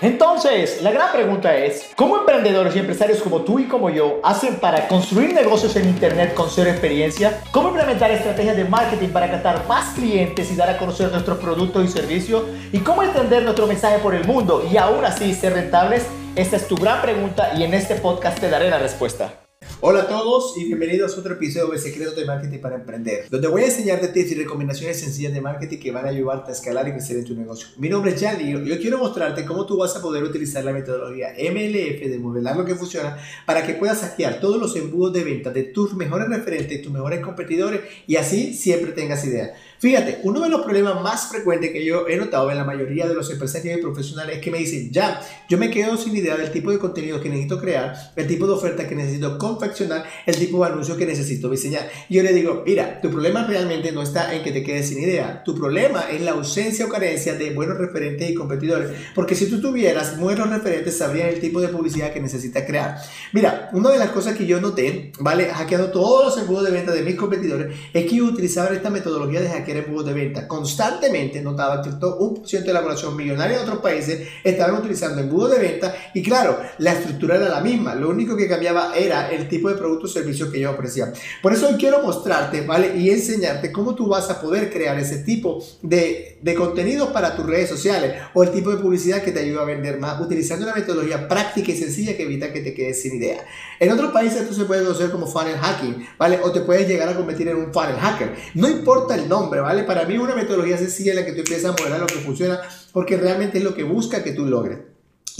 Entonces, la gran pregunta es, ¿cómo emprendedores y empresarios como tú y como yo hacen para construir negocios en Internet con cero experiencia? ¿Cómo implementar estrategias de marketing para captar más clientes y dar a conocer nuestros productos y servicios? ¿Y cómo extender nuestro mensaje por el mundo y aún así ser rentables? Esta es tu gran pregunta y en este podcast te daré la respuesta. Hola a todos y bienvenidos a otro episodio de Secretos de Marketing para Emprender, donde voy a enseñarte tips y recomendaciones sencillas de marketing que van a ayudarte a escalar y crecer en tu negocio. Mi nombre es Jan y yo quiero mostrarte cómo tú vas a poder utilizar la metodología MLF de modelar lo que funciona para que puedas hackear todos los embudos de venta de tus mejores referentes, tus mejores competidores y así siempre tengas idea. Fíjate, uno de los problemas más frecuentes que yo he notado en la mayoría de los empresarios y profesionales es que me dicen, ya, yo me quedo sin idea del tipo de contenido que necesito crear, el tipo de oferta que necesito confeccionar, el tipo de anuncio que necesito diseñar. Y yo le digo, mira, tu problema realmente no está en que te quedes sin idea, tu problema es la ausencia o carencia de buenos referentes y competidores, porque si tú tuvieras buenos referentes, sabrías el tipo de publicidad que necesitas crear. Mira, una de las cosas que yo noté, ¿vale? Hackeando todos los embudos de venta de mis competidores, es que utilizaban esta metodología de hackear que era de venta. Constantemente notaba que todo un por ciento de elaboración millonaria de otros países estaban utilizando embudos de venta y claro, la estructura era la misma. Lo único que cambiaba era el tipo de producto o servicio que yo ofrecía. Por eso hoy quiero mostrarte, ¿vale? Y enseñarte cómo tú vas a poder crear ese tipo de, de contenido para tus redes sociales o el tipo de publicidad que te ayuda a vender más utilizando una metodología práctica y sencilla que evita que te quedes sin idea. En otros países esto se puede conocer como funnel hacking, ¿vale? O te puedes llegar a convertir en un funnel hacker. No importa el nombre, ¿vale? Para mí una metodología sencilla en la que tú empiezas a modelar lo que funciona porque realmente es lo que busca que tú logres.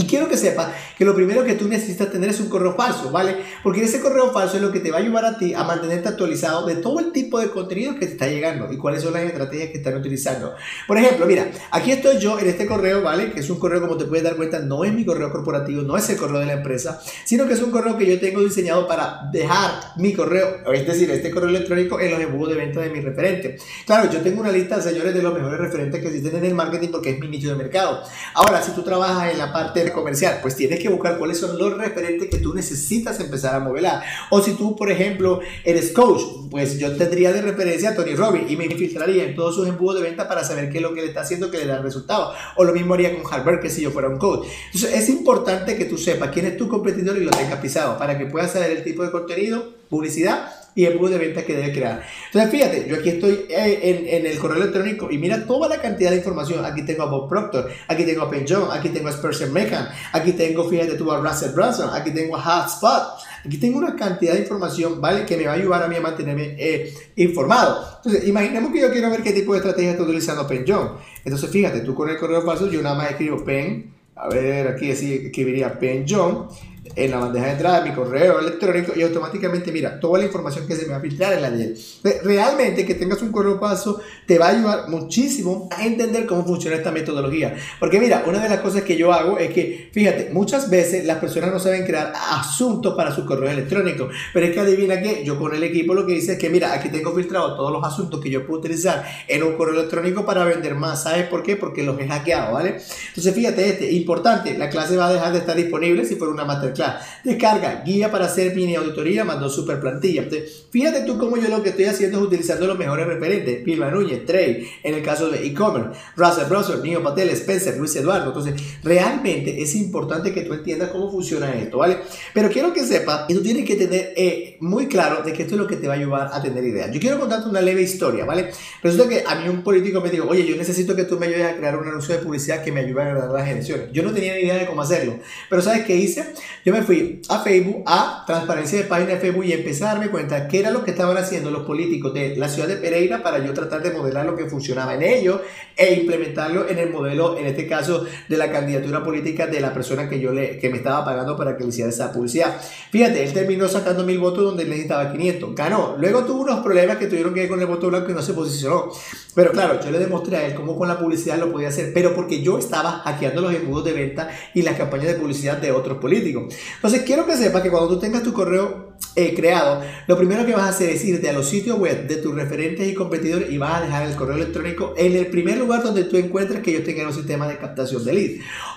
Y quiero que sepa que lo primero que tú necesitas tener es un correo falso, ¿vale? Porque ese correo falso es lo que te va a ayudar a ti a mantenerte actualizado de todo el tipo de contenido que te está llegando y cuáles son las estrategias que están utilizando. Por ejemplo, mira, aquí estoy yo en este correo, ¿vale? Que es un correo, como te puedes dar cuenta, no es mi correo corporativo, no es el correo de la empresa, sino que es un correo que yo tengo diseñado para dejar mi correo, es decir, este correo electrónico en los embudos de venta de mi referente. Claro, yo tengo una lista, señores, de los mejores referentes que existen en el marketing porque es mi nicho de mercado. Ahora, si tú trabajas en la parte comercial? Pues tienes que buscar cuáles son los referentes que tú necesitas empezar a modelar. O si tú, por ejemplo, eres coach, pues yo tendría de referencia a Tony Robbins y me infiltraría en todos sus embudos de venta para saber qué es lo que le está haciendo que le da resultado. O lo mismo haría con Harvard que si yo fuera un coach. Entonces es importante que tú sepas quién es tu competidor y lo tengas pisado para que puedas saber el tipo de contenido, publicidad y embudo de venta que debe crear. Entonces, fíjate, yo aquí estoy eh, en, el correo electrónico y mira toda la cantidad de información. Aquí tengo a Bob Proctor, aquí tengo a Penjon, aquí tengo a Spencer Mekan, aquí tengo, fíjate tú, a Russell Brunson, aquí tengo a Hotspot. Aquí tengo una cantidad de información, ¿vale? Que me va a ayudar a mí a mantenerme eh, informado. Entonces, imaginemos que yo quiero ver qué tipo de estrategia está utilizando Penjon. Entonces, fíjate, tú con el correo falso, yo nada más escribo Pen, a ver, aquí escribiría Penjon en la bandeja de entrada de mi correo electrónico y automáticamente mira toda la información que se me va a filtrar en la de Realmente que tengas un correo paso te va a ayudar muchísimo a entender cómo funciona esta metodología. Porque mira, una de las cosas que yo hago es que, fíjate, muchas veces las personas no saben crear asuntos para su correo electrónico. Pero es que adivina que yo con el equipo lo que hice es que, mira, aquí tengo filtrado todos los asuntos que yo puedo utilizar en un correo electrónico para vender más. ¿Sabes por qué? Porque los he hackeado, ¿vale? Entonces, fíjate, este, importante, la clase va a dejar de estar disponible si fuera una masterclass Descarga guía para hacer mini auditoría, mandó super plantilla. fíjate tú cómo yo lo que estoy haciendo es utilizando los mejores referentes. Pilma Núñez, Trey, en el caso de e-commerce, Russell Browser, Nio Patel, Spencer, Luis Eduardo. Entonces, realmente es importante que tú entiendas cómo funciona esto, ¿vale? Pero quiero que sepas que tú tienes que tener eh, muy claro de que esto es lo que te va a ayudar a tener ideas. Yo quiero contarte una leve historia, ¿vale? Resulta que a mí un político me dijo, oye, yo necesito que tú me ayudes a crear un anuncio de publicidad que me ayude a ganar las elecciones. Yo no tenía ni idea de cómo hacerlo. Pero ¿sabes qué hice? Yo me fui a Facebook, a transparencia de página de Facebook y empecé a darme cuenta qué era lo que estaban haciendo los políticos de la ciudad de Pereira para yo tratar de modelar lo que funcionaba en ellos e implementarlo en el modelo, en este caso, de la candidatura política de la persona que yo le, que me estaba pagando para que le hiciera esa publicidad. Fíjate, él terminó sacando mil votos donde él necesitaba 500, ganó. Luego tuvo unos problemas que tuvieron que ver con el voto blanco y no se posicionó. Pero claro, yo le demostré a él cómo con la publicidad lo podía hacer, pero porque yo estaba hackeando los embudos de venta y las campañas de publicidad de otros políticos. Entonces, quiero que sepas que cuando tú tengas tu correo eh, creado, lo primero que vas a hacer es irte a los sitios web de tus referentes y competidores y vas a dejar el correo electrónico en el primer lugar donde tú encuentres que ellos tengan un sistema de captación de lead.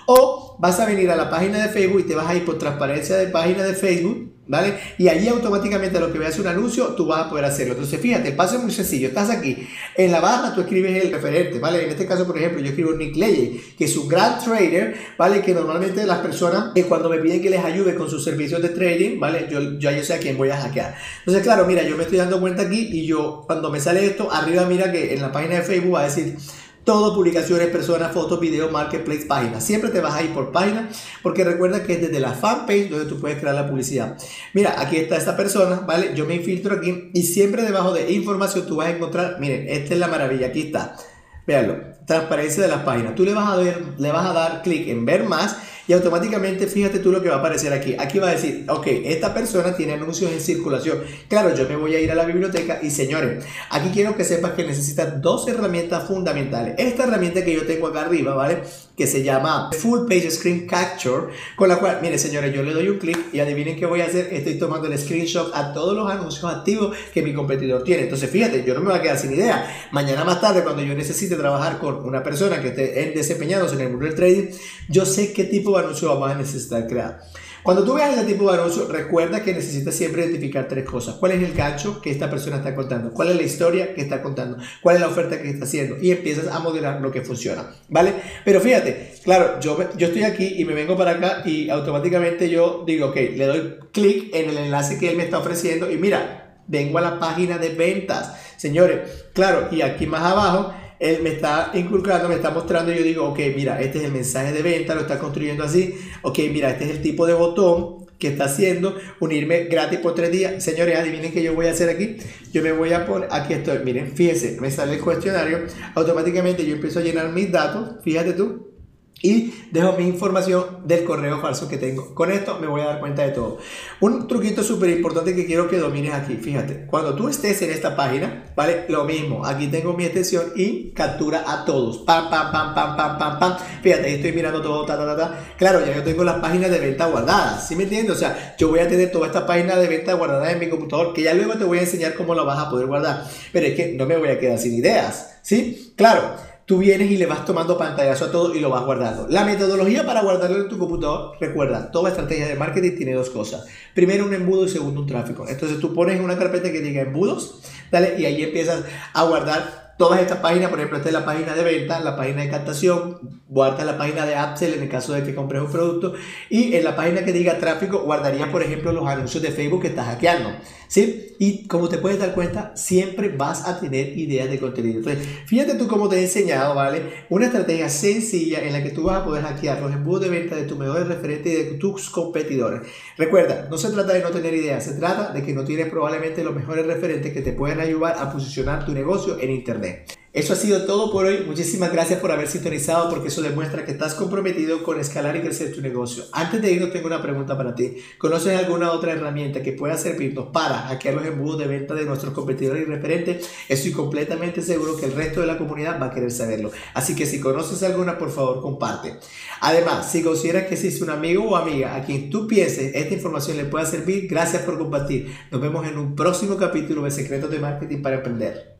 O vas a venir a la página de Facebook y te vas a ir por transparencia de página de Facebook ¿vale? Y allí automáticamente lo que veas un anuncio, tú vas a poder hacerlo. Entonces, fíjate, el paso es muy sencillo. Estás aquí, en la barra tú escribes el referente, ¿vale? En este caso, por ejemplo, yo escribo Nick Leye, que es un gran trader, ¿vale? Que normalmente las personas, que cuando me piden que les ayude con sus servicios de trading, ¿vale? Yo ya yo sé a quién voy a hackear. Entonces, claro, mira, yo me estoy dando cuenta aquí y yo, cuando me sale esto, arriba mira que en la página de Facebook va a decir todo, publicaciones, personas, fotos, videos, marketplace, página. Siempre te vas a ir por página porque recuerda que es desde la fanpage donde tú puedes crear la publicidad. Mira, aquí está esta persona, ¿vale? Yo me infiltro aquí y siempre debajo de información tú vas a encontrar, miren, esta es la maravilla, aquí está. Véanlo, transparencia de las páginas. Tú le vas a, ver, le vas a dar clic en ver más y automáticamente fíjate tú lo que va a aparecer aquí. Aquí va a decir, ok, esta persona tiene anuncios en circulación. Claro, yo me voy a ir a la biblioteca y señores, aquí quiero que sepas que necesitas dos herramientas fundamentales. Esta herramienta que yo tengo acá arriba, ¿vale? Que se llama Full Page Screen Capture, con la cual, mire señores, yo le doy un clic y adivinen qué voy a hacer. Estoy tomando el screenshot a todos los anuncios activos que mi competidor tiene. Entonces, fíjate, yo no me voy a quedar sin idea. Mañana más tarde, cuando yo necesite trabajar con una persona que esté desempeñándose en el mundo del trading, yo sé qué tipo de anuncio vamos a necesitar crear. Cuando tú veas ese tipo de anuncio, recuerda que necesitas siempre identificar tres cosas. ¿Cuál es el gancho que esta persona está contando? ¿Cuál es la historia que está contando? ¿Cuál es la oferta que está haciendo? Y empiezas a modelar lo que funciona, ¿vale? Pero fíjate, claro, yo, yo estoy aquí y me vengo para acá y automáticamente yo digo, ok, le doy clic en el enlace que él me está ofreciendo y mira, vengo a la página de ventas. Señores, claro, y aquí más abajo él me está inculcando, me está mostrando y yo digo, ok, mira, este es el mensaje de venta, lo está construyendo así, ok, mira, este es el tipo de botón que está haciendo, unirme gratis por tres días. Señores, adivinen qué yo voy a hacer aquí. Yo me voy a poner, aquí estoy, miren, fíjense, me sale el cuestionario, automáticamente yo empiezo a llenar mis datos, fíjate tú, y dejo mi información del correo falso que tengo. Con esto me voy a dar cuenta de todo. Un truquito súper importante que quiero que domines aquí. Fíjate, cuando tú estés en esta página, ¿vale? Lo mismo. Aquí tengo mi extensión y captura a todos. Pam, pam, pam, pam, pam, pam, pam. Fíjate, ahí estoy mirando todo, ta, ta, ta, ta. Claro, ya yo tengo las páginas de venta guardadas. ¿Sí me entiendes? O sea, yo voy a tener toda esta página de venta guardada en mi computador que ya luego te voy a enseñar cómo la vas a poder guardar. Pero es que no me voy a quedar sin ideas. ¿Sí? Claro tú vienes y le vas tomando pantallazo a todo y lo vas guardando. La metodología para guardarlo en tu computador, recuerda, toda estrategia de marketing tiene dos cosas. Primero un embudo y segundo un tráfico. Entonces tú pones una carpeta que diga embudos, dale, y ahí empiezas a guardar todas estas páginas, por ejemplo, esta es la página de venta, la página de captación, guarda la página de upsell en el caso de que compres un producto y en la página que diga tráfico guardarías, por ejemplo, los anuncios de Facebook que estás hackeando, ¿sí? Y como te puedes dar cuenta, siempre vas a tener ideas de contenido. Entonces, fíjate tú cómo te he enseñado, ¿vale? Una estrategia sencilla en la que tú vas a poder hackear los embudos de venta de tus mejores referentes y de tus competidores. Recuerda, no se trata de no tener ideas, se trata de que no tienes probablemente los mejores referentes que te pueden ayudar a posicionar tu negocio en Internet. Eso ha sido todo por hoy. Muchísimas gracias por haber sintonizado porque eso demuestra que estás comprometido con escalar y crecer tu negocio. Antes de irnos tengo una pregunta para ti. ¿Conoces alguna otra herramienta que pueda servirnos para hackear los embudos de venta de nuestros competidores y referentes? Estoy completamente seguro que el resto de la comunidad va a querer saberlo. Así que si conoces alguna, por favor, comparte. Además, si consideras que existe un amigo o amiga a quien tú pienses esta información le pueda servir, gracias por compartir. Nos vemos en un próximo capítulo de Secretos de Marketing para Emprender.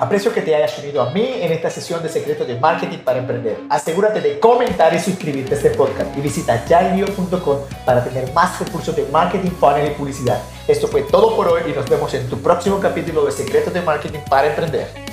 Aprecio que te hayas unido a mí en esta sesión de secretos de marketing para emprender. Asegúrate de comentar y suscribirte a este podcast y visita yarlio.com para tener más recursos de marketing, funnel y publicidad. Esto fue todo por hoy y nos vemos en tu próximo capítulo de secretos de marketing para emprender.